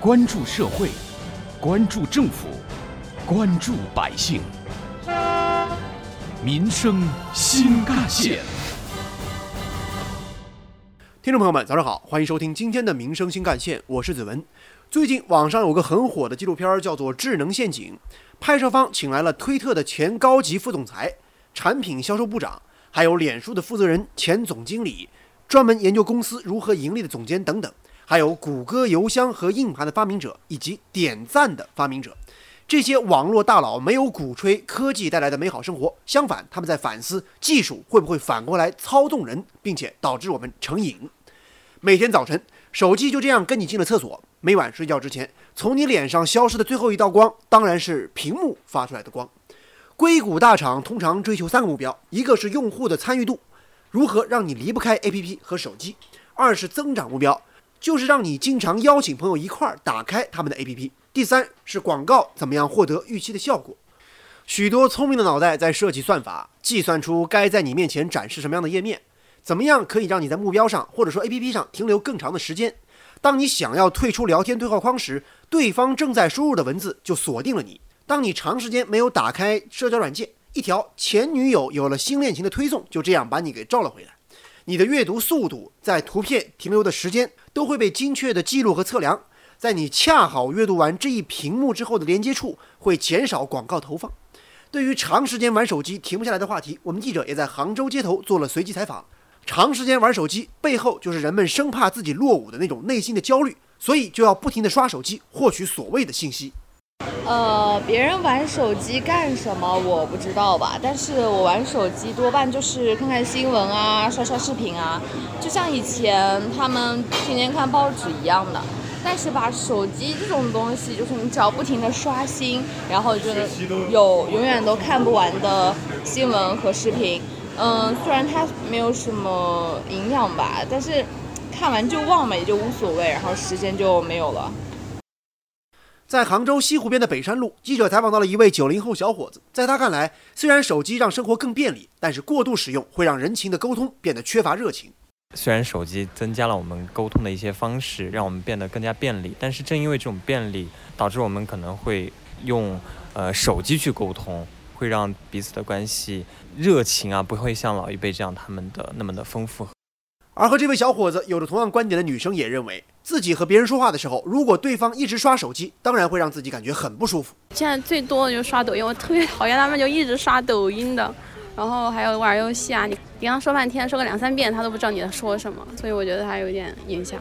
关注社会，关注政府，关注百姓，民生新干线。听众朋友们，早上好，欢迎收听今天的《民生新干线》，我是子文。最近网上有个很火的纪录片，叫做《智能陷阱》，拍摄方请来了推特的前高级副总裁、产品销售部长，还有脸书的负责人、前总经理，专门研究公司如何盈利的总监等等，还有谷歌邮箱和硬盘的发明者以及点赞的发明者。这些网络大佬没有鼓吹科技带来的美好生活，相反，他们在反思技术会不会反过来操纵人，并且导致我们成瘾。每天早晨，手机就这样跟你进了厕所。每晚睡觉之前，从你脸上消失的最后一道光，当然是屏幕发出来的光。硅谷大厂通常追求三个目标：一个是用户的参与度，如何让你离不开 APP 和手机；二是增长目标，就是让你经常邀请朋友一块儿打开他们的 APP；第三是广告，怎么样获得预期的效果。许多聪明的脑袋在设计算法，计算出该在你面前展示什么样的页面，怎么样可以让你在目标上或者说 APP 上停留更长的时间。当你想要退出聊天对话框时，对方正在输入的文字就锁定了你。当你长时间没有打开社交软件，一条前女友有了新恋情的推送就这样把你给召了回来。你的阅读速度在图片停留的时间都会被精确的记录和测量。在你恰好阅读完这一屏幕之后的连接处会减少广告投放。对于长时间玩手机停不下来的话题，我们记者也在杭州街头做了随机采访。长时间玩手机背后，就是人们生怕自己落伍的那种内心的焦虑，所以就要不停地刷手机，获取所谓的信息。呃，别人玩手机干什么我不知道吧，但是我玩手机多半就是看看新闻啊，刷刷视频啊，就像以前他们天天看报纸一样的。但是吧，手机这种东西，就是你只要不停的刷新，然后就有永远都看不完的新闻和视频。嗯，虽然它没有什么营养吧，但是看完就忘嘛，也就无所谓，然后时间就没有了。在杭州西湖边的北山路，记者采访到了一位九零后小伙子。在他看来，虽然手机让生活更便利，但是过度使用会让人情的沟通变得缺乏热情。虽然手机增加了我们沟通的一些方式，让我们变得更加便利，但是正因为这种便利，导致我们可能会用呃手机去沟通。会让彼此的关系热情啊，不会像老一辈这样他们的那么的丰富。而和这位小伙子有着同样观点的女生也认为，自己和别人说话的时候，如果对方一直刷手机，当然会让自己感觉很不舒服。现在最多的就是刷抖音，我特别讨厌他们就一直刷抖音的，然后还有玩游戏啊，你你刚说半天，说个两三遍，他都不知道你在说什么，所以我觉得他有点影响。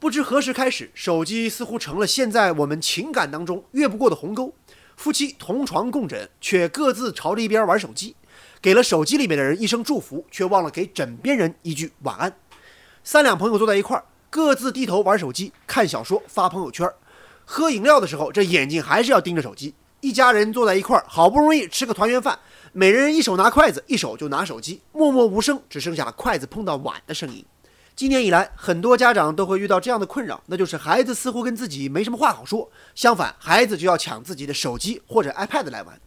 不知何时开始，手机似乎成了现在我们情感当中越不过的鸿沟。夫妻同床共枕，却各自朝着一边玩手机，给了手机里面的人一声祝福，却忘了给枕边人一句晚安。三两朋友坐在一块儿，各自低头玩手机、看小说、发朋友圈。喝饮料的时候，这眼睛还是要盯着手机。一家人坐在一块儿，好不容易吃个团圆饭，每人一手拿筷子，一手就拿手机，默默无声，只剩下筷子碰到碗的声音。今年以来，很多家长都会遇到这样的困扰，那就是孩子似乎跟自己没什么话好说，相反，孩子就要抢自己的手机或者 iPad 来玩。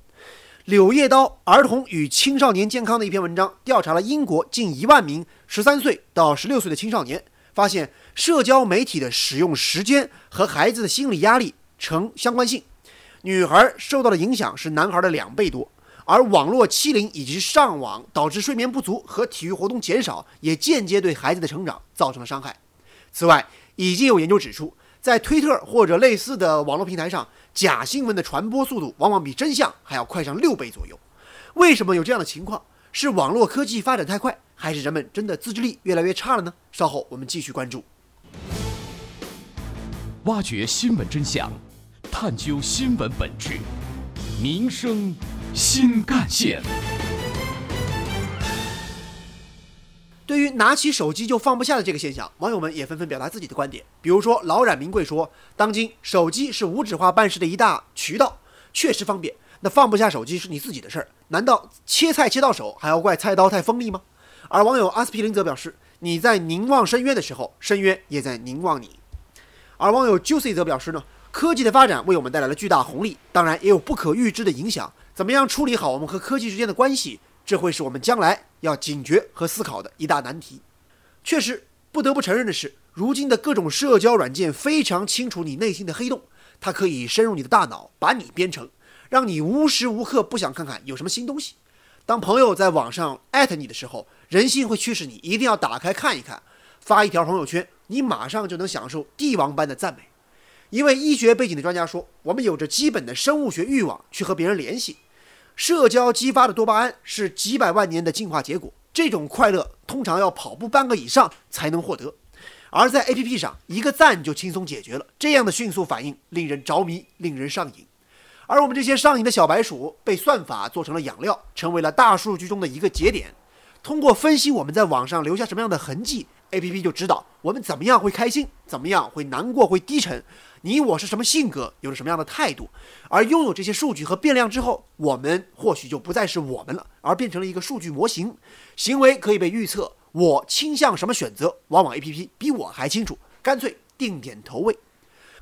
柳叶刀儿童与青少年健康的一篇文章，调查了英国近一万名十三岁到十六岁的青少年，发现社交媒体的使用时间和孩子的心理压力呈相关性，女孩受到的影响是男孩的两倍多。而网络欺凌以及上网导致睡眠不足和体育活动减少，也间接对孩子的成长造成了伤害。此外，已经有研究指出，在推特或者类似的网络平台上，假新闻的传播速度往往比真相还要快上六倍左右。为什么有这样的情况？是网络科技发展太快，还是人们真的自制力越来越差了呢？稍后我们继续关注，挖掘新闻真相，探究新闻本质，民生。新干线。对于拿起手机就放不下的这个现象，网友们也纷纷表达自己的观点。比如说，老冉名贵说：“当今手机是无纸化办事的一大渠道，确实方便。那放不下手机是你自己的事儿，难道切菜切到手还要怪菜刀太锋利吗？”而网友阿司匹林则表示：“你在凝望深渊的时候，深渊也在凝望你。”而网友 Juicy 则表示呢：“科技的发展为我们带来了巨大红利，当然也有不可预知的影响。”怎么样处理好我们和科技之间的关系？这会是我们将来要警觉和思考的一大难题。确实，不得不承认的是，如今的各种社交软件非常清楚你内心的黑洞，它可以深入你的大脑，把你编程，让你无时无刻不想看看有什么新东西。当朋友在网上艾特你的时候，人性会驱使你一定要打开看一看，发一条朋友圈，你马上就能享受帝王般的赞美。一位医学背景的专家说：“我们有着基本的生物学欲望去和别人联系，社交激发的多巴胺是几百万年的进化结果。这种快乐通常要跑步半个以上才能获得。”而在 A P P 上，一个赞就轻松解决了。这样的迅速反应令人着迷，令人上瘾。而我们这些上瘾的小白鼠，被算法做成了养料，成为了大数据中的一个节点。通过分析我们在网上留下什么样的痕迹，A P P 就知道我们怎么样会开心，怎么样会难过、会低沉。你我是什么性格，有着什么样的态度。而拥有这些数据和变量之后，我们或许就不再是我们了，而变成了一个数据模型，行为可以被预测。我倾向什么选择，往往 A P P 比我还清楚，干脆定点投喂。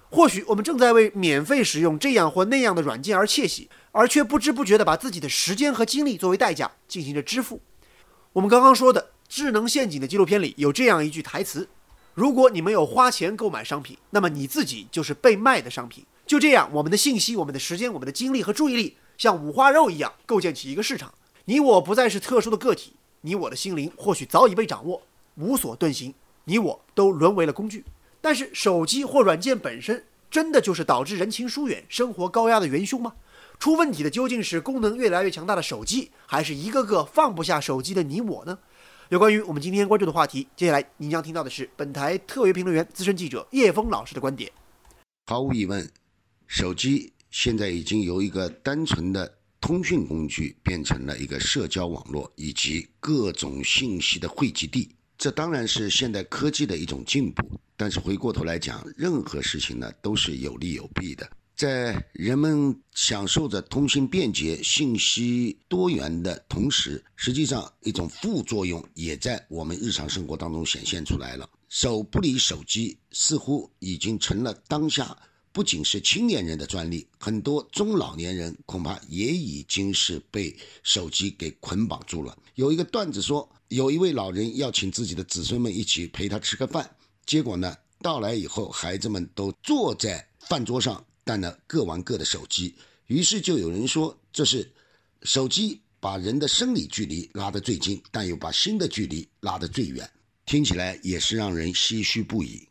或许我们正在为免费使用这样或那样的软件而窃喜，而却不知不觉地把自己的时间和精力作为代价进行着支付。我们刚刚说的《智能陷阱》的纪录片里有这样一句台词：“如果你没有花钱购买商品，那么你自己就是被卖的商品。”就这样，我们的信息、我们的时间、我们的精力和注意力，像五花肉一样构建起一个市场。你我不再是特殊的个体。你我的心灵或许早已被掌握，无所遁形。你我都沦为了工具。但是手机或软件本身，真的就是导致人情疏远、生活高压的元凶吗？出问题的究竟是功能越来越强大的手机，还是一个个放不下手机的你我呢？有关于我们今天关注的话题，接下来您将听到的是本台特约评论员、资深记者叶峰老师的观点。毫无疑问，手机现在已经由一个单纯的。通讯工具变成了一个社交网络以及各种信息的汇集地，这当然是现代科技的一种进步。但是回过头来讲，任何事情呢都是有利有弊的。在人们享受着通信便捷、信息多元的同时，实际上一种副作用也在我们日常生活当中显现出来了。手不离手机，似乎已经成了当下。不仅是青年人的专利，很多中老年人恐怕也已经是被手机给捆绑住了。有一个段子说，有一位老人要请自己的子孙们一起陪他吃个饭，结果呢，到来以后，孩子们都坐在饭桌上，但呢各玩各的手机。于是就有人说，这是手机把人的生理距离拉得最近，但又把心的距离拉得最远，听起来也是让人唏嘘不已。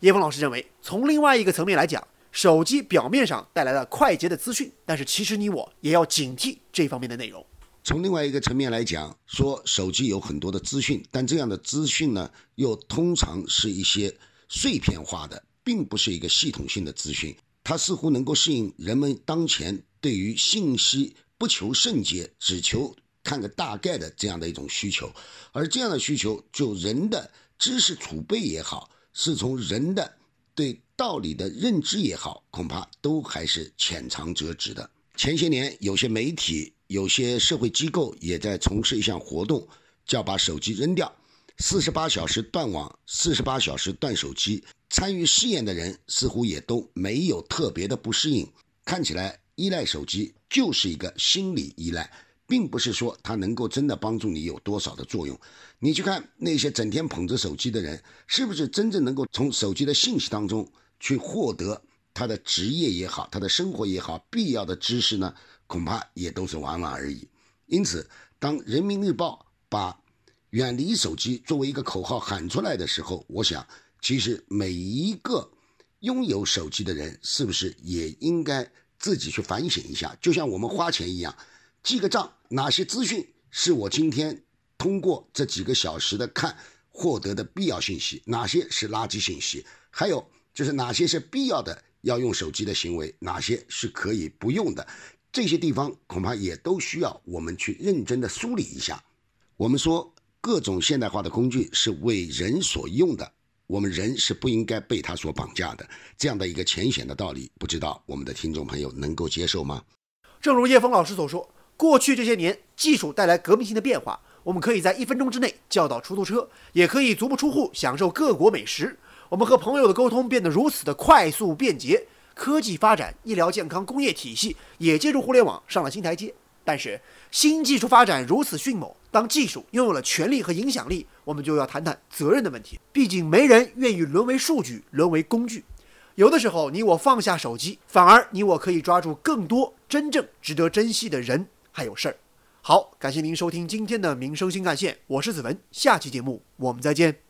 叶峰老师认为，从另外一个层面来讲，手机表面上带来了快捷的资讯，但是其实你我也要警惕这方面的内容。从另外一个层面来讲，说手机有很多的资讯，但这样的资讯呢，又通常是一些碎片化的，并不是一个系统性的资讯。它似乎能够适应人们当前对于信息不求甚解，只求看个大概的这样的一种需求，而这样的需求，就人的知识储备也好。是从人的对道理的认知也好，恐怕都还是浅尝辄止的。前些年，有些媒体、有些社会机构也在从事一项活动，叫把手机扔掉，四十八小时断网，四十八小时断手机。参与试验的人似乎也都没有特别的不适应，看起来依赖手机就是一个心理依赖。并不是说它能够真的帮助你有多少的作用。你去看那些整天捧着手机的人，是不是真正能够从手机的信息当中去获得他的职业也好，他的生活也好必要的知识呢？恐怕也都是玩玩而已。因此，当人民日报把远离手机作为一个口号喊出来的时候，我想，其实每一个拥有手机的人，是不是也应该自己去反省一下？就像我们花钱一样。记个账，哪些资讯是我今天通过这几个小时的看获得的必要信息，哪些是垃圾信息？还有就是哪些是必要的要用手机的行为，哪些是可以不用的？这些地方恐怕也都需要我们去认真的梳理一下。我们说各种现代化的工具是为人所用的，我们人是不应该被它所绑架的。这样的一个浅显的道理，不知道我们的听众朋友能够接受吗？正如叶峰老师所说。过去这些年，技术带来革命性的变化。我们可以在一分钟之内叫到出租车，也可以足不出户享受各国美食。我们和朋友的沟通变得如此的快速便捷，科技发展、医疗健康、工业体系也借助互联网上了新台阶。但是，新技术发展如此迅猛，当技术拥有了权力和影响力，我们就要谈谈责任的问题。毕竟没人愿意沦为数据，沦为工具。有的时候，你我放下手机，反而你我可以抓住更多真正值得珍惜的人还有事儿。好，感谢您收听今天的民生新干线，我是子文，下期节目我们再见。